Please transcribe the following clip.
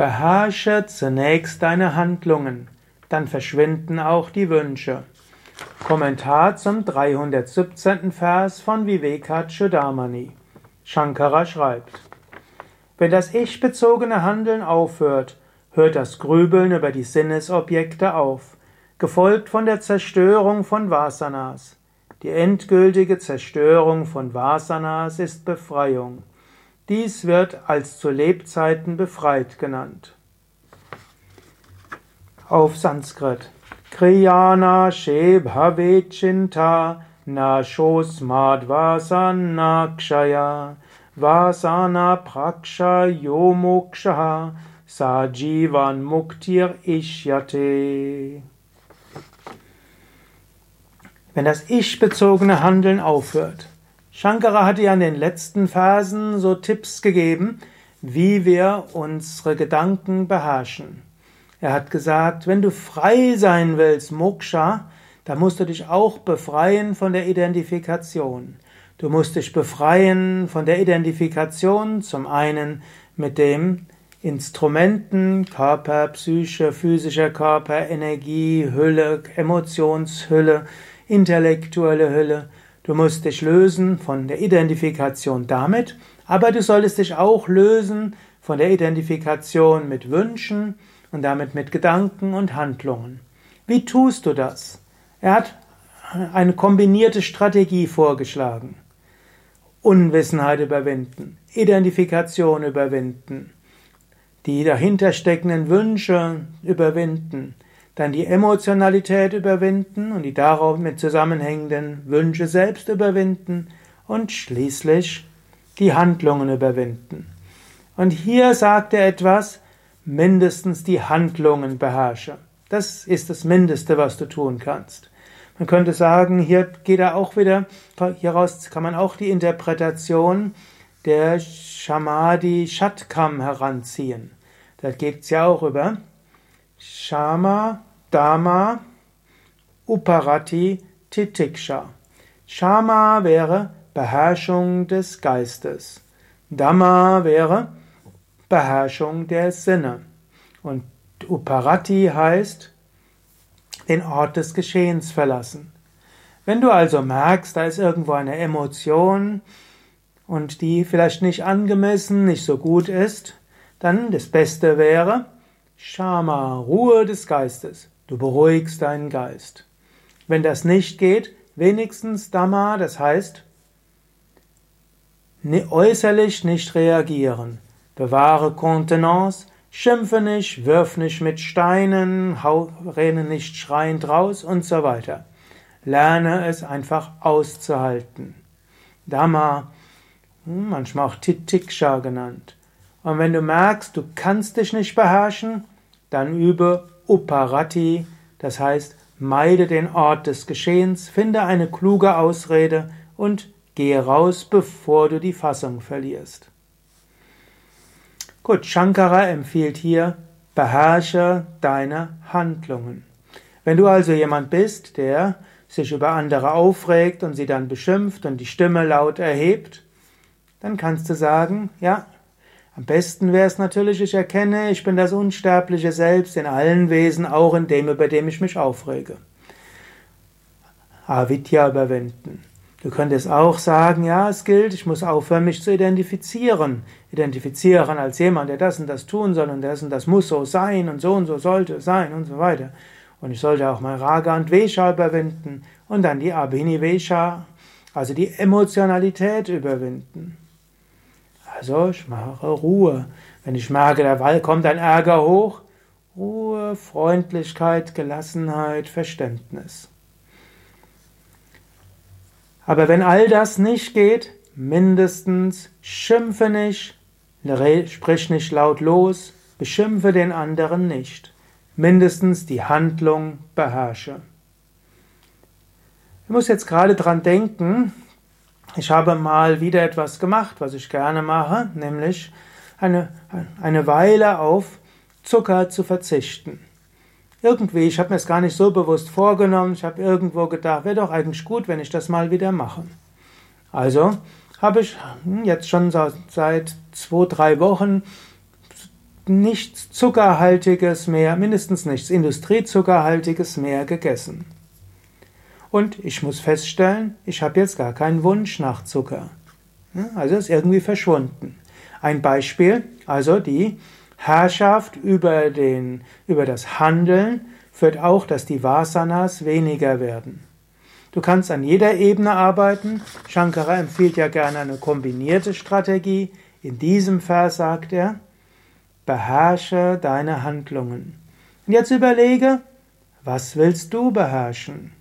Beherrsche zunächst deine Handlungen, dann verschwinden auch die Wünsche. Kommentar zum 317. Vers von Vivekachudamani. Shankara schreibt: Wenn das ich-bezogene Handeln aufhört, hört das Grübeln über die Sinnesobjekte auf, gefolgt von der Zerstörung von Vasanas. Die endgültige Zerstörung von Vasanas ist Befreiung. Dies wird als zu Lebzeiten befreit genannt. Auf Sanskrit. Kriyana she bhavechinta na shosmad vasana kshaya vasana praksha yomoksha sajivan muktir ishyate. Wenn das ich-bezogene Handeln aufhört, Shankara hatte ja in den letzten Phasen so Tipps gegeben, wie wir unsere Gedanken beherrschen. Er hat gesagt, wenn du frei sein willst, Moksha, dann musst du dich auch befreien von der Identifikation. Du musst dich befreien von der Identifikation zum einen mit dem Instrumenten, Körper, Psyche, physischer Körper, Energie, Hülle, Emotionshülle, intellektuelle Hülle, Du musst dich lösen von der Identifikation damit, aber du solltest dich auch lösen von der Identifikation mit Wünschen und damit mit Gedanken und Handlungen. Wie tust du das? Er hat eine kombinierte Strategie vorgeschlagen. Unwissenheit überwinden, Identifikation überwinden, die dahinter steckenden Wünsche überwinden, dann die Emotionalität überwinden und die darauf mit zusammenhängenden Wünsche selbst überwinden und schließlich die Handlungen überwinden. Und hier sagt er etwas, mindestens die Handlungen beherrsche. Das ist das Mindeste, was du tun kannst. Man könnte sagen, hier geht er auch wieder, hieraus kann man auch die Interpretation der Shamadi Shatkam heranziehen. Da geht es ja auch über Shama Dhamma, Uparati, Titiksha. Shama wäre Beherrschung des Geistes. Dhamma wäre Beherrschung der Sinne. Und Uparati heißt den Ort des Geschehens verlassen. Wenn du also merkst, da ist irgendwo eine Emotion und die vielleicht nicht angemessen, nicht so gut ist, dann das Beste wäre Shama, Ruhe des Geistes. Du beruhigst deinen Geist. Wenn das nicht geht, wenigstens Dhamma, das heißt äußerlich nicht reagieren. Bewahre Kontenance, schimpfe nicht, wirf nicht mit Steinen, hau, renne nicht schreiend raus und so weiter. Lerne es einfach auszuhalten. Dhamma, hm, manchmal auch Titiksha genannt. Und wenn du merkst, du kannst dich nicht beherrschen, dann übe Uparati, das heißt, meide den Ort des Geschehens, finde eine kluge Ausrede und gehe raus, bevor du die Fassung verlierst. Gut, Shankara empfiehlt hier, beherrsche deine Handlungen. Wenn du also jemand bist, der sich über andere aufregt und sie dann beschimpft und die Stimme laut erhebt, dann kannst du sagen, ja, am besten wäre es natürlich, ich erkenne, ich bin das unsterbliche Selbst in allen Wesen, auch in dem, über dem ich mich aufrege. Avidya überwinden. Du könntest auch sagen, ja, es gilt, ich muss aufhören, mich zu identifizieren. Identifizieren als jemand, der das und das tun soll und das und das muss so sein und so und so sollte sein und so weiter. Und ich sollte auch mein Raga und Vesha überwinden und dann die Abhinivesha, also die Emotionalität überwinden. Also ich mache Ruhe. Wenn ich merke, da kommt ein Ärger hoch, Ruhe, Freundlichkeit, Gelassenheit, Verständnis. Aber wenn all das nicht geht, mindestens schimpfe nicht, sprich nicht laut los, beschimpfe den anderen nicht. Mindestens die Handlung beherrsche. Ich muss jetzt gerade dran denken, ich habe mal wieder etwas gemacht, was ich gerne mache, nämlich eine, eine Weile auf Zucker zu verzichten. Irgendwie, ich habe mir es gar nicht so bewusst vorgenommen, ich habe irgendwo gedacht, wäre doch eigentlich gut, wenn ich das mal wieder mache. Also habe ich jetzt schon seit zwei, drei Wochen nichts Zuckerhaltiges mehr, mindestens nichts Industriezuckerhaltiges mehr gegessen. Und ich muss feststellen, ich habe jetzt gar keinen Wunsch nach Zucker. Also ist irgendwie verschwunden. Ein Beispiel, also die Herrschaft über, den, über das Handeln führt auch, dass die Vasanas weniger werden. Du kannst an jeder Ebene arbeiten. Shankara empfiehlt ja gerne eine kombinierte Strategie. In diesem Vers sagt er, beherrsche deine Handlungen. Und jetzt überlege, was willst du beherrschen?